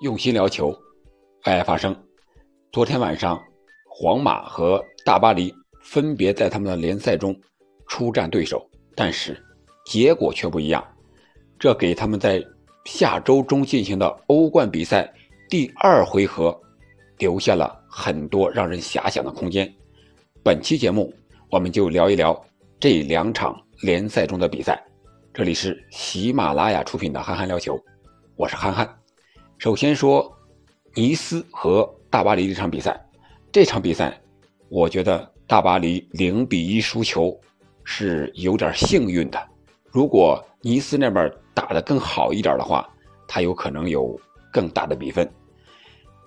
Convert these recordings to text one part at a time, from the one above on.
用心聊球，爱爱发生。昨天晚上，皇马和大巴黎分别在他们的联赛中出战对手，但是结果却不一样。这给他们在下周中进行的欧冠比赛第二回合留下了很多让人遐想的空间。本期节目，我们就聊一聊这两场联赛中的比赛。这里是喜马拉雅出品的《憨憨聊球》，我是憨憨。首先说尼斯和大巴黎这场比赛，这场比赛我觉得大巴黎零比一输球是有点幸运的。如果尼斯那边打得更好一点的话，他有可能有更大的比分。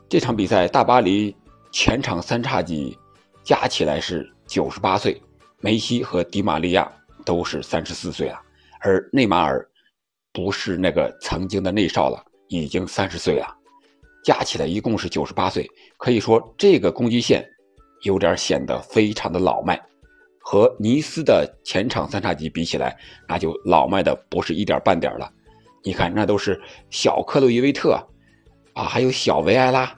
这场比赛大巴黎前场三叉戟加起来是九十八岁，梅西和迪玛利亚都是三十四岁了，而内马尔不是那个曾经的内少了。已经三十岁了，加起来一共是九十八岁，可以说这个攻击线有点显得非常的老迈，和尼斯的前场三叉戟比起来，那就老迈的不是一点半点了。你看，那都是小克洛伊维特啊，还有小维埃拉，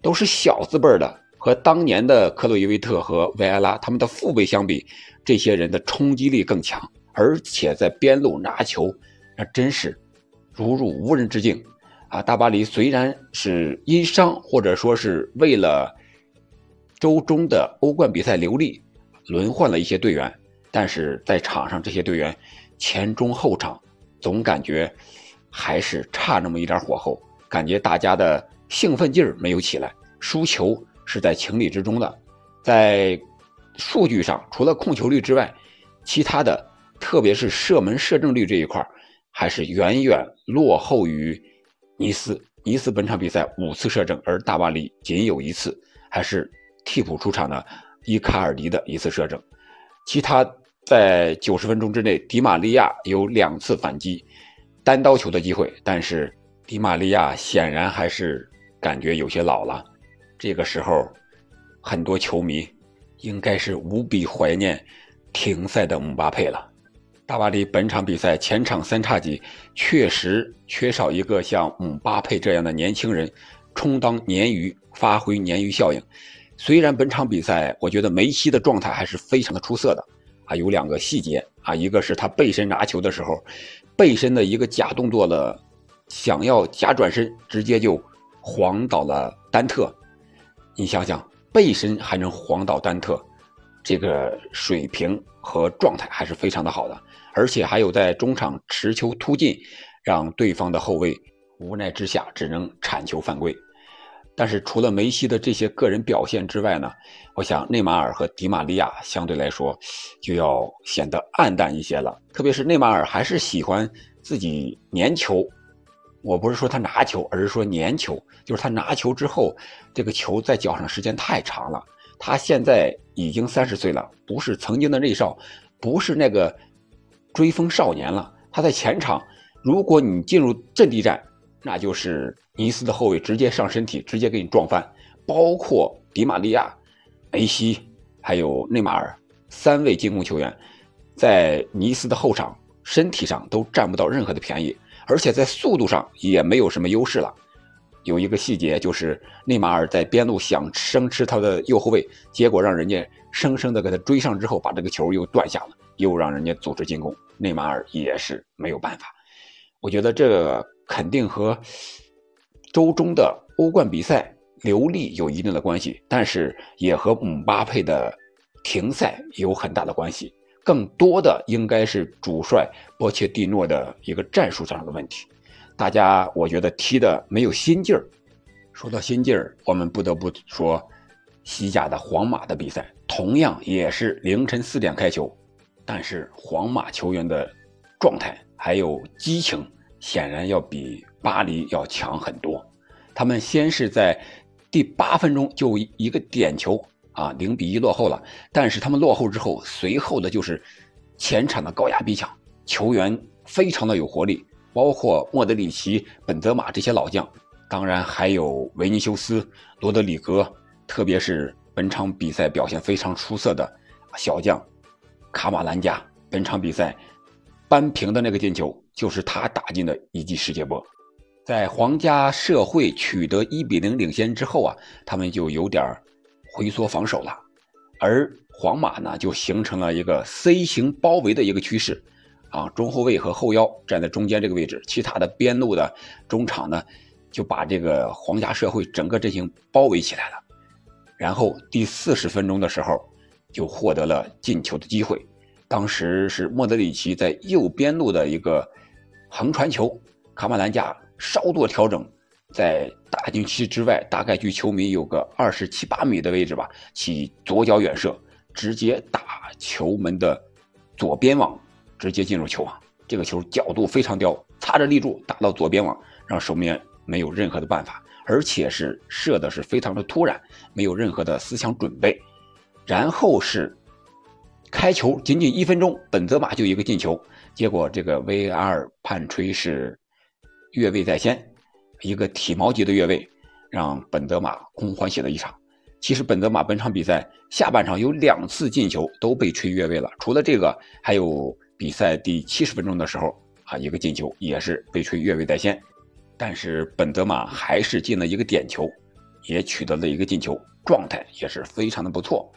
都是小字辈的，和当年的克洛伊维特和维埃拉他们的父辈相比，这些人的冲击力更强，而且在边路拿球，那真是如入无人之境。啊，大巴黎虽然是因伤或者说是为了周中的欧冠比赛留力，轮换了一些队员，但是在场上这些队员前中后场总感觉还是差那么一点火候，感觉大家的兴奋劲儿没有起来，输球是在情理之中的。在数据上，除了控球率之外，其他的特别是射门射正率这一块还是远远落后于。尼斯，尼斯本场比赛五次射正，而大巴黎仅有一次，还是替补出场的伊卡尔迪的一次射正。其他在九十分钟之内，迪玛利亚有两次反击单刀球的机会，但是迪玛利亚显然还是感觉有些老了。这个时候，很多球迷应该是无比怀念停赛的姆巴佩了。大巴黎本场比赛前场三叉戟确实缺少一个像姆巴佩这样的年轻人，充当鲶鱼，发挥鲶鱼效应。虽然本场比赛我觉得梅西的状态还是非常的出色的，啊，有两个细节啊，一个是他背身拿球的时候，背身的一个假动作了，想要假转身，直接就晃倒了丹特。你想想，背身还能晃倒丹特，这个水平和状态还是非常的好的。而且还有在中场持球突进，让对方的后卫无奈之下只能铲球犯规。但是除了梅西的这些个人表现之外呢，我想内马尔和迪玛利亚相对来说就要显得暗淡一些了。特别是内马尔还是喜欢自己粘球，我不是说他拿球，而是说粘球，就是他拿球之后，这个球在脚上时间太长了。他现在已经三十岁了，不是曾经的内少，不是那个。追风少年了，他在前场，如果你进入阵地战，那就是尼斯的后卫直接上身体，直接给你撞翻。包括迪玛利亚、梅西还有内马尔三位进攻球员，在尼斯的后场身体上都占不到任何的便宜，而且在速度上也没有什么优势了。有一个细节就是内马尔在边路想生吃他的右后卫，结果让人家生生的给他追上之后，把这个球又断下了。又让人家组织进攻，内马尔也是没有办法。我觉得这肯定和周中的欧冠比赛流利有一定的关系，但是也和姆巴佩的停赛有很大的关系。更多的应该是主帅波切蒂诺的一个战术上的问题。大家我觉得踢的没有心劲儿。说到心劲儿，我们不得不说西甲的皇马的比赛，同样也是凌晨四点开球。但是皇马球员的状态还有激情，显然要比巴黎要强很多。他们先是在第八分钟就一个点球啊，零比一落后了。但是他们落后之后，随后的就是前场的高压逼抢，球员非常的有活力，包括莫德里奇、本泽马这些老将，当然还有维尼修斯、罗德里格，特别是本场比赛表现非常出色的小将。卡马兰加本场比赛扳平的那个进球，就是他打进的一记世界波。在皇家社会取得一比零领先之后啊，他们就有点回缩防守了，而皇马呢就形成了一个 C 型包围的一个趋势，啊，中后卫和后腰站在中间这个位置，其他的边路的中场呢就把这个皇家社会整个阵型包围起来了，然后第四十分钟的时候就获得了进球的机会，当时是莫德里奇在右边路的一个横传球，卡马兰加。稍作调整，在大禁区之外，大概距球迷有个二十七八米的位置吧，起左脚远射，直接打球门的左边网，直接进入球网。这个球角度非常刁，擦着立柱打到左边网，让守门员没有任何的办法，而且是射的是非常的突然，没有任何的思想准备。然后是开球仅仅一分钟，本泽马就一个进球，结果这个 VAR 判吹是。越位在先，一个体毛级的越位，让本泽马空欢喜了一场。其实本泽马本场比赛下半场有两次进球都被吹越位了，除了这个，还有比赛第七十分钟的时候啊，一个进球也是被吹越位在先。但是本泽马还是进了一个点球，也取得了一个进球，状态也是非常的不错。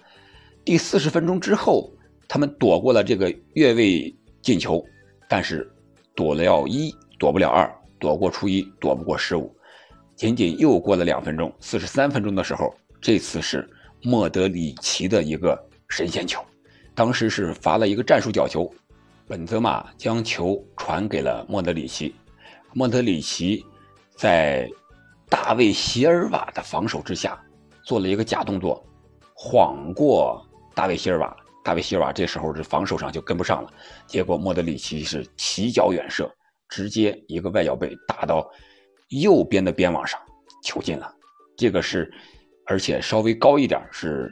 第四十分钟之后，他们躲过了这个越位进球，但是躲了要一，躲不了二。躲过初一，躲不过十五，仅仅又过了两分钟，四十三分钟的时候，这次是莫德里奇的一个神仙球，当时是罚了一个战术角球，本泽马将球传给了莫德里奇，莫德里奇在大卫席尔瓦的防守之下做了一个假动作，晃过大卫席尔瓦，大卫席尔瓦这时候是防守上就跟不上了，结果莫德里奇是起脚远射。直接一个外脚背打到右边的边网上，球进了。这个是，而且稍微高一点，是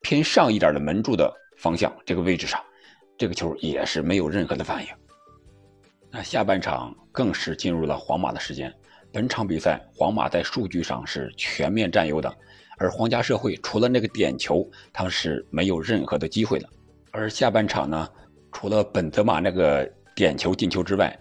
偏上一点的门柱的方向这个位置上，这个球也是没有任何的反应。那下半场更是进入了皇马的时间。本场比赛皇马在数据上是全面占优的，而皇家社会除了那个点球，他们是没有任何的机会的。而下半场呢，除了本泽马那个点球进球之外，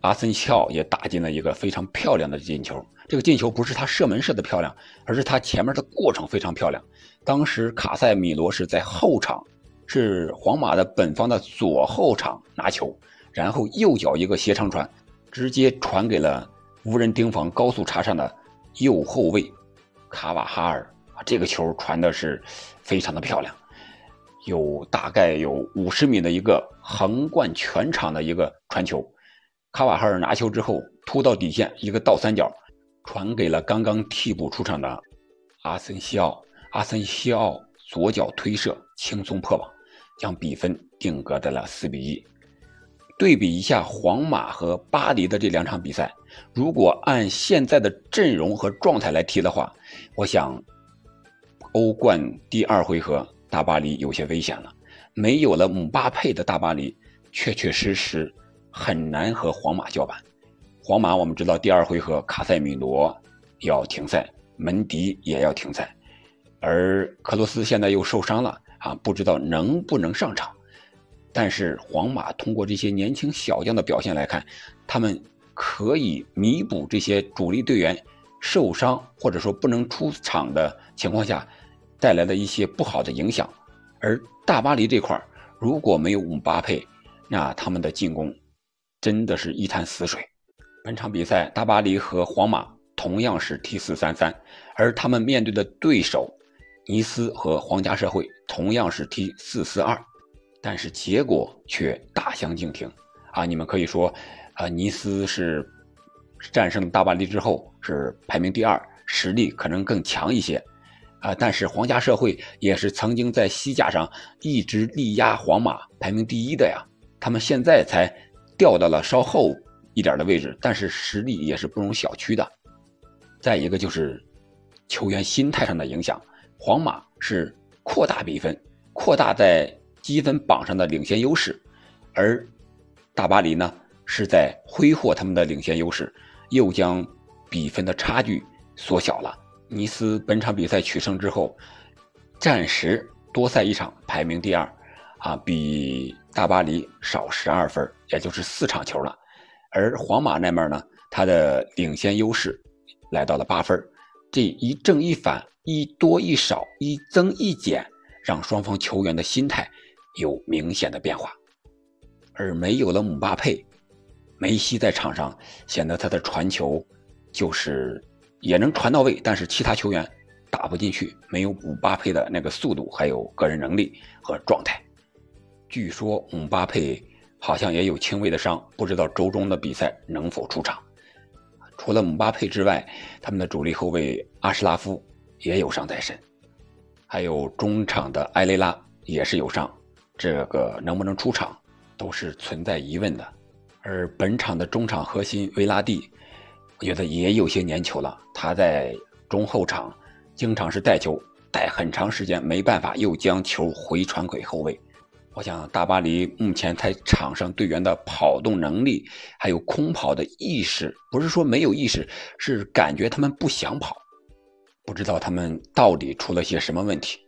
阿森西奥也打进了一个非常漂亮的进球。这个进球不是他射门射的漂亮，而是他前面的过程非常漂亮。当时卡塞米罗是在后场，是皇马的本方的左后场拿球，然后右脚一个斜长传，直接传给了无人盯防、高速插上的右后卫卡瓦哈尔。这个球传的是非常的漂亮，有大概有五十米的一个横贯全场的一个传球。卡瓦哈尔拿球之后突到底线，一个倒三角，传给了刚刚替补出场的阿森西奥。阿森西奥左脚推射，轻松破网，将比分定格在了四比一。对比一下皇马和巴黎的这两场比赛，如果按现在的阵容和状态来踢的话，我想欧冠第二回合大巴黎有些危险了。没有了姆巴佩的大巴黎，确确实实。很难和皇马叫板。皇马我们知道，第二回合卡塞米罗要停赛，门迪也要停赛，而克罗斯现在又受伤了啊，不知道能不能上场。但是皇马通过这些年轻小将的表现来看，他们可以弥补这些主力队员受伤或者说不能出场的情况下带来的一些不好的影响。而大巴黎这块如果没有姆巴佩，那他们的进攻。真的是一潭死水。本场比赛，大巴黎和皇马同样是 T 四三三，而他们面对的对手尼斯和皇家社会同样是踢四四二，但是结果却大相径庭。啊，你们可以说，啊，尼斯是战胜大巴黎之后是排名第二，实力可能更强一些，啊，但是皇家社会也是曾经在西甲上一直力压皇马排名第一的呀，他们现在才。掉到了稍后一点的位置，但是实力也是不容小觑的。再一个就是球员心态上的影响，皇马是扩大比分，扩大在积分榜上的领先优势，而大巴黎呢是在挥霍他们的领先优势，又将比分的差距缩小了。尼斯本场比赛取胜之后，暂时多赛一场，排名第二。啊，比大巴黎少十二分，也就是四场球了。而皇马那边呢，他的领先优势来到了八分，这一正一反，一多一少，一增一减，让双方球员的心态有明显的变化。而没有了姆巴佩，梅西在场上显得他的传球就是也能传到位，但是其他球员打不进去，没有姆巴佩的那个速度，还有个人能力和状态。据说姆巴佩好像也有轻微的伤，不知道周中的比赛能否出场。除了姆巴佩之外，他们的主力后卫阿什拉夫也有伤在身，还有中场的埃雷拉也是有伤，这个能不能出场？都是存在疑问的，而本场的中场核心维拉蒂，我觉得也有些粘球了。他在中后场经常是带球带很长时间，没办法又将球回传给后卫。我想大巴黎目前在场上队员的跑动能力，还有空跑的意识，不是说没有意识，是感觉他们不想跑。不知道他们到底出了些什么问题。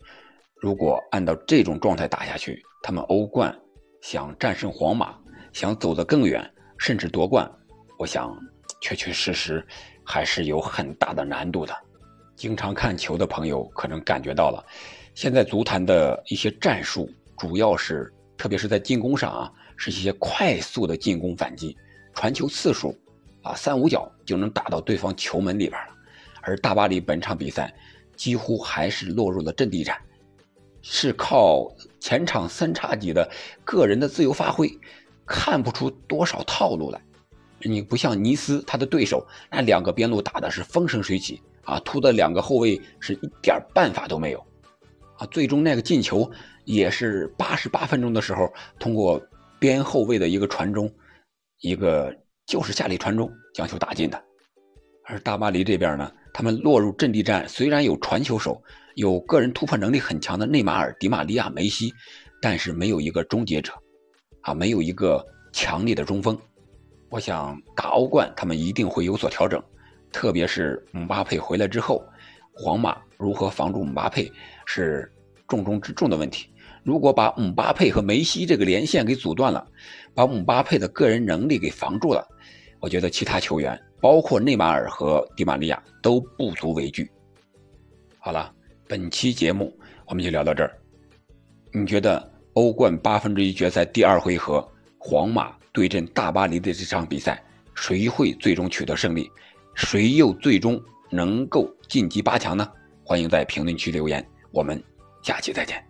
如果按照这种状态打下去，他们欧冠。想战胜皇马，想走得更远，甚至夺冠，我想确确实实还是有很大的难度的。经常看球的朋友可能感觉到了，现在足坛的一些战术，主要是特别是在进攻上啊，是一些快速的进攻反击，传球次数啊三五脚就能打到对方球门里边了。而大巴黎本场比赛几乎还是落入了阵地战。是靠前场三叉戟的个人的自由发挥，看不出多少套路来。你不像尼斯，他的对手那两个边路打的是风生水起啊，突的两个后卫是一点办法都没有啊。最终那个进球也是八十八分钟的时候，通过边后卫的一个传中，一个就是下力传中将球打进的。而大巴黎这边呢，他们落入阵地战，虽然有传球手。有个人突破能力很强的内马尔、迪玛利亚、梅西，但是没有一个终结者，啊，没有一个强力的中锋。我想打欧冠，他们一定会有所调整，特别是姆巴佩回来之后，皇马如何防住姆巴佩是重中之重的问题。如果把姆巴佩和梅西这个连线给阻断了，把姆巴佩的个人能力给防住了，我觉得其他球员，包括内马尔和迪玛利亚都不足为惧。好了。本期节目我们就聊到这儿。你觉得欧冠八分之一决赛第二回合，皇马对阵大巴黎的这场比赛，谁会最终取得胜利？谁又最终能够晋级八强呢？欢迎在评论区留言，我们下期再见。